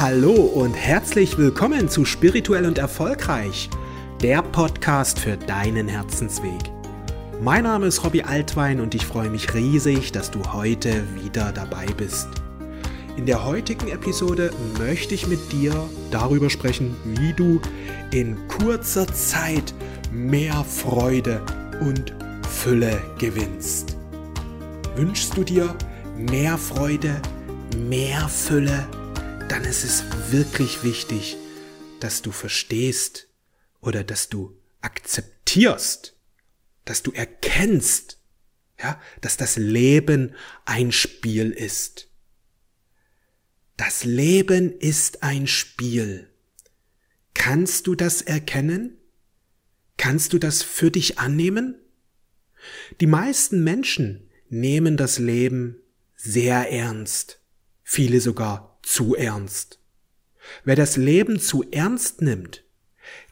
Hallo und herzlich willkommen zu Spirituell und Erfolgreich, der Podcast für deinen Herzensweg. Mein Name ist Robbie Altwein und ich freue mich riesig, dass du heute wieder dabei bist. In der heutigen Episode möchte ich mit dir darüber sprechen, wie du in kurzer Zeit mehr Freude und Fülle gewinnst. Wünschst du dir mehr Freude, mehr Fülle? Dann ist es wirklich wichtig, dass du verstehst oder dass du akzeptierst, dass du erkennst, ja, dass das Leben ein Spiel ist. Das Leben ist ein Spiel. Kannst du das erkennen? Kannst du das für dich annehmen? Die meisten Menschen nehmen das Leben sehr ernst, viele sogar zu ernst. Wer das Leben zu ernst nimmt,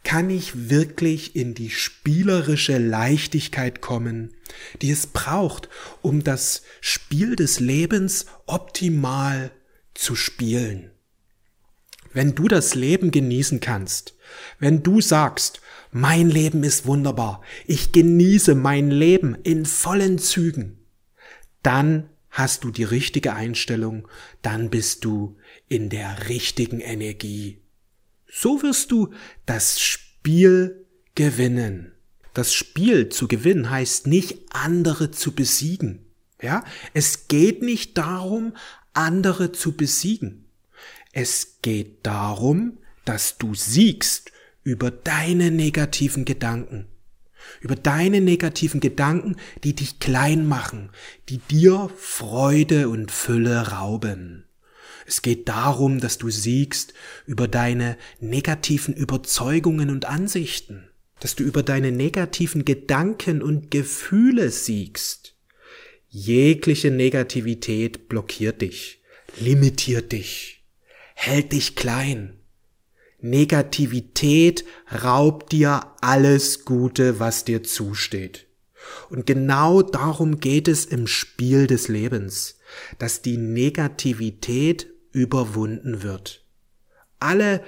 kann ich wirklich in die spielerische Leichtigkeit kommen, die es braucht, um das Spiel des Lebens optimal zu spielen. Wenn du das Leben genießen kannst, wenn du sagst, mein Leben ist wunderbar, ich genieße mein Leben in vollen Zügen, dann hast du die richtige Einstellung, dann bist du in der richtigen Energie. So wirst du das Spiel gewinnen. Das Spiel zu gewinnen heißt nicht andere zu besiegen. Ja, es geht nicht darum, andere zu besiegen. Es geht darum, dass du siegst über deine negativen Gedanken über deine negativen Gedanken, die dich klein machen, die dir Freude und Fülle rauben. Es geht darum, dass du siegst über deine negativen Überzeugungen und Ansichten, dass du über deine negativen Gedanken und Gefühle siegst. Jegliche Negativität blockiert dich, limitiert dich, hält dich klein, Negativität raubt dir alles Gute, was dir zusteht. Und genau darum geht es im Spiel des Lebens, dass die Negativität überwunden wird. Alle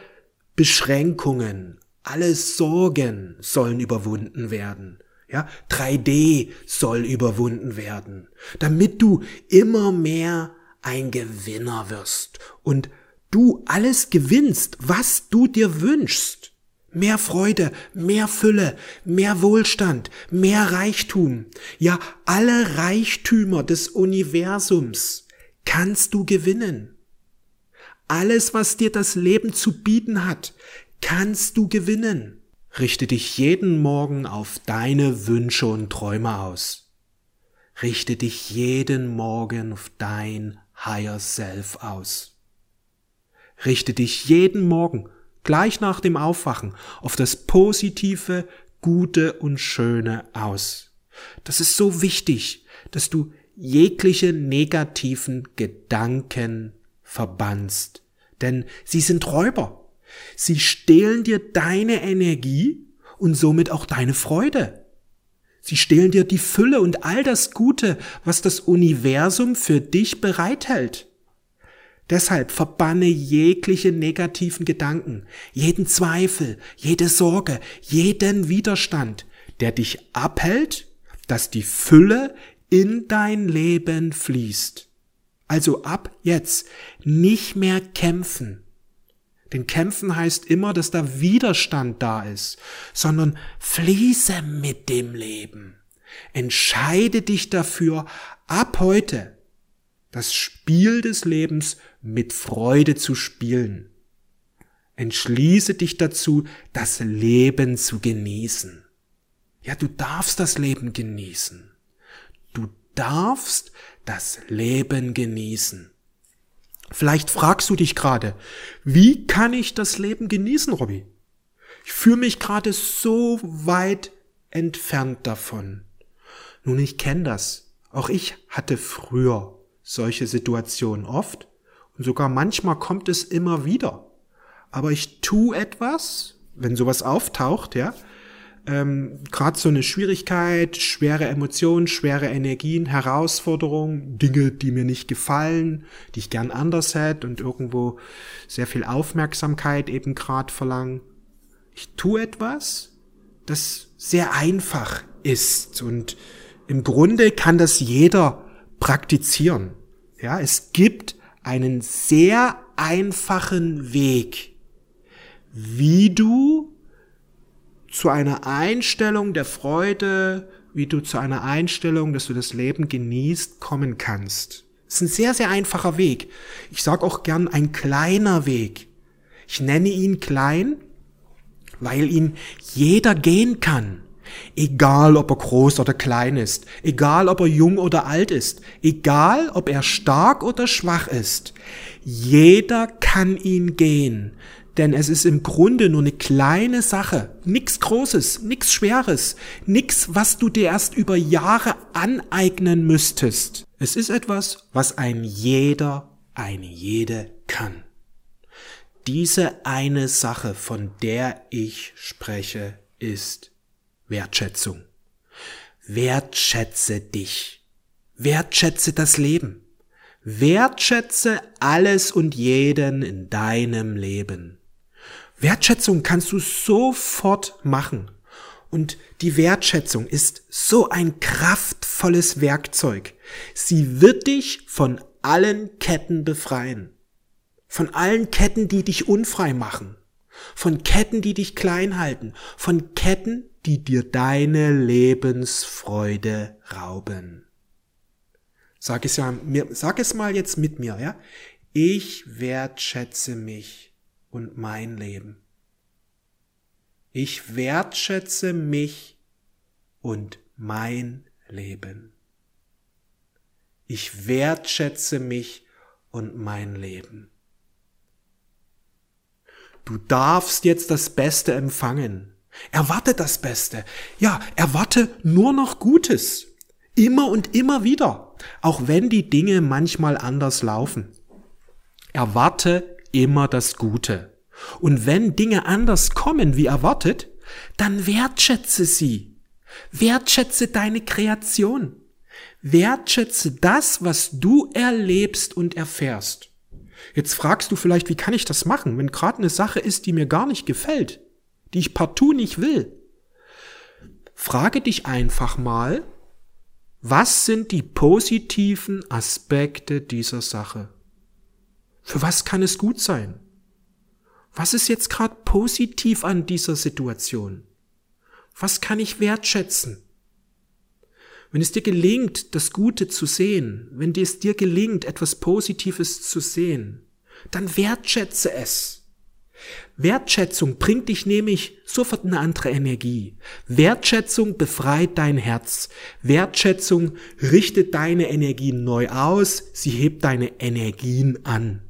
Beschränkungen, alle Sorgen sollen überwunden werden. Ja, 3D soll überwunden werden, damit du immer mehr ein Gewinner wirst und du alles gewinnst, was du dir wünschst. Mehr Freude, mehr Fülle, mehr Wohlstand, mehr Reichtum. Ja, alle Reichtümer des Universums kannst du gewinnen. Alles, was dir das Leben zu bieten hat, kannst du gewinnen. Richte dich jeden Morgen auf deine Wünsche und Träume aus. Richte dich jeden Morgen auf dein Higher Self aus. Richte dich jeden Morgen, gleich nach dem Aufwachen, auf das Positive, Gute und Schöne aus. Das ist so wichtig, dass du jegliche negativen Gedanken verbannst, denn sie sind Räuber. Sie stehlen dir deine Energie und somit auch deine Freude. Sie stehlen dir die Fülle und all das Gute, was das Universum für dich bereithält. Deshalb verbanne jegliche negativen Gedanken, jeden Zweifel, jede Sorge, jeden Widerstand, der dich abhält, dass die Fülle in dein Leben fließt. Also ab jetzt nicht mehr kämpfen. Denn kämpfen heißt immer, dass da Widerstand da ist, sondern fließe mit dem Leben. Entscheide dich dafür, ab heute das Spiel des Lebens mit Freude zu spielen. Entschließe dich dazu, das Leben zu genießen. Ja, du darfst das Leben genießen. Du darfst das Leben genießen. Vielleicht fragst du dich gerade, wie kann ich das Leben genießen, Robby? Ich fühle mich gerade so weit entfernt davon. Nun, ich kenne das. Auch ich hatte früher solche Situationen oft und sogar manchmal kommt es immer wieder. Aber ich tu etwas, wenn sowas auftaucht, ja, ähm, gerade so eine Schwierigkeit, schwere Emotionen, schwere Energien, Herausforderungen, Dinge, die mir nicht gefallen, die ich gern anders hätte und irgendwo sehr viel Aufmerksamkeit eben gerade verlangen. Ich tue etwas, das sehr einfach ist und im Grunde kann das jeder praktizieren. Ja, es gibt einen sehr einfachen Weg, wie du zu einer Einstellung der Freude, wie du zu einer Einstellung, dass du das Leben genießt, kommen kannst. Es ist ein sehr, sehr einfacher Weg. Ich sage auch gern ein kleiner Weg. Ich nenne ihn klein, weil ihn jeder gehen kann. Egal, ob er groß oder klein ist, egal, ob er jung oder alt ist, egal, ob er stark oder schwach ist. Jeder kann ihn gehen, denn es ist im Grunde nur eine kleine Sache, nichts Großes, nichts Schweres, nichts, was du dir erst über Jahre aneignen müsstest. Es ist etwas, was ein jeder, eine jede kann. Diese eine Sache, von der ich spreche, ist Wertschätzung. Wertschätze dich. Wertschätze das Leben. Wertschätze alles und jeden in deinem Leben. Wertschätzung kannst du sofort machen. Und die Wertschätzung ist so ein kraftvolles Werkzeug. Sie wird dich von allen Ketten befreien. Von allen Ketten, die dich unfrei machen. Von Ketten, die dich klein halten. Von Ketten, die dir deine Lebensfreude rauben. Sag es ja, sag es mal jetzt mit mir, ja? Ich wertschätze mich und mein Leben. Ich wertschätze mich und mein Leben. Ich wertschätze mich und mein Leben. Du darfst jetzt das Beste empfangen. Erwarte das Beste. Ja, erwarte nur noch Gutes. Immer und immer wieder. Auch wenn die Dinge manchmal anders laufen. Erwarte immer das Gute. Und wenn Dinge anders kommen wie erwartet, dann wertschätze sie. Wertschätze deine Kreation. Wertschätze das, was du erlebst und erfährst. Jetzt fragst du vielleicht, wie kann ich das machen, wenn gerade eine Sache ist, die mir gar nicht gefällt, die ich partout nicht will. Frage dich einfach mal, was sind die positiven Aspekte dieser Sache? Für was kann es gut sein? Was ist jetzt gerade positiv an dieser Situation? Was kann ich wertschätzen? Wenn es dir gelingt, das Gute zu sehen, wenn es dir gelingt, etwas Positives zu sehen, dann wertschätze es. Wertschätzung bringt dich nämlich sofort eine andere Energie. Wertschätzung befreit dein Herz. Wertschätzung richtet deine Energien neu aus. Sie hebt deine Energien an.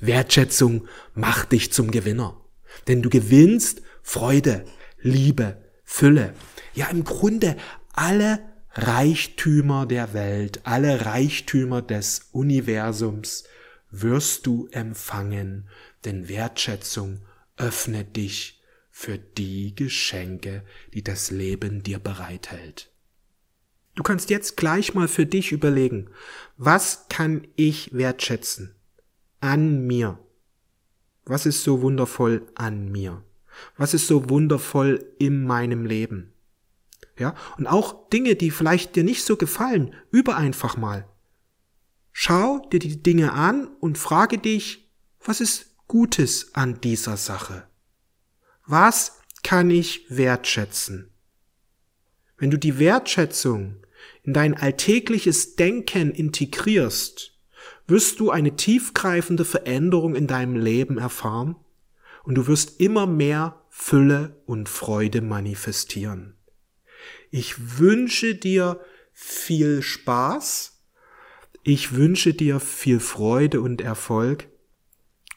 Wertschätzung macht dich zum Gewinner. Denn du gewinnst Freude, Liebe, Fülle. Ja, im Grunde alle Reichtümer der Welt, alle Reichtümer des Universums wirst du empfangen, denn Wertschätzung öffnet dich für die Geschenke, die das Leben dir bereithält. Du kannst jetzt gleich mal für dich überlegen, was kann ich wertschätzen? an mir? Was ist so wundervoll an mir? Was ist so wundervoll in meinem Leben? Ja, und auch Dinge, die vielleicht dir nicht so gefallen, über einfach mal. Schau dir die Dinge an und frage dich, was ist Gutes an dieser Sache? Was kann ich wertschätzen? Wenn du die Wertschätzung in dein alltägliches Denken integrierst, wirst du eine tiefgreifende Veränderung in deinem Leben erfahren und du wirst immer mehr Fülle und Freude manifestieren. Ich wünsche dir viel Spaß. Ich wünsche dir viel Freude und Erfolg.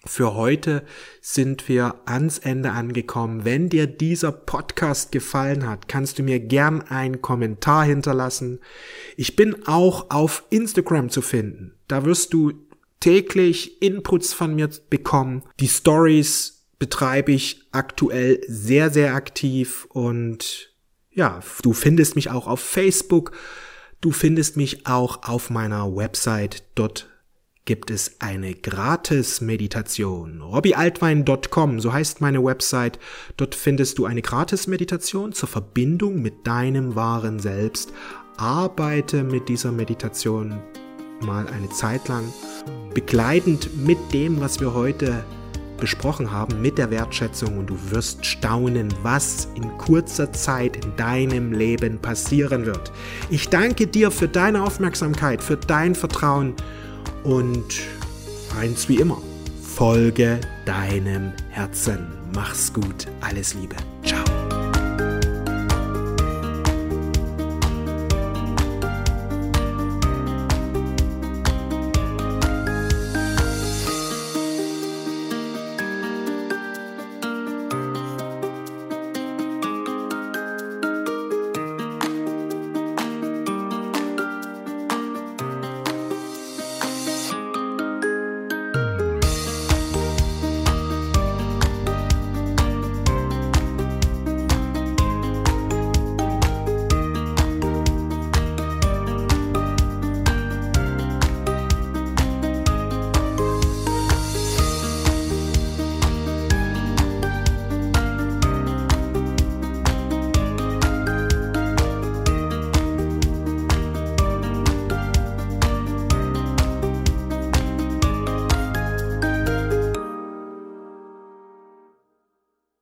Für heute sind wir ans Ende angekommen. Wenn dir dieser Podcast gefallen hat, kannst du mir gern einen Kommentar hinterlassen. Ich bin auch auf Instagram zu finden. Da wirst du täglich Inputs von mir bekommen. Die Stories betreibe ich aktuell sehr, sehr aktiv und ja, du findest mich auch auf Facebook. Du findest mich auch auf meiner Website. Dort gibt es eine Gratis-Meditation. robbyaltwein.com, so heißt meine Website. Dort findest du eine Gratis-Meditation zur Verbindung mit deinem wahren Selbst. Arbeite mit dieser Meditation mal eine Zeit lang, begleitend mit dem, was wir heute besprochen haben, mit der Wertschätzung und du wirst staunen, was in kurzer Zeit in deinem Leben passieren wird. Ich danke dir für deine Aufmerksamkeit, für dein Vertrauen und eins wie immer, folge deinem Herzen. Mach's gut, alles Liebe.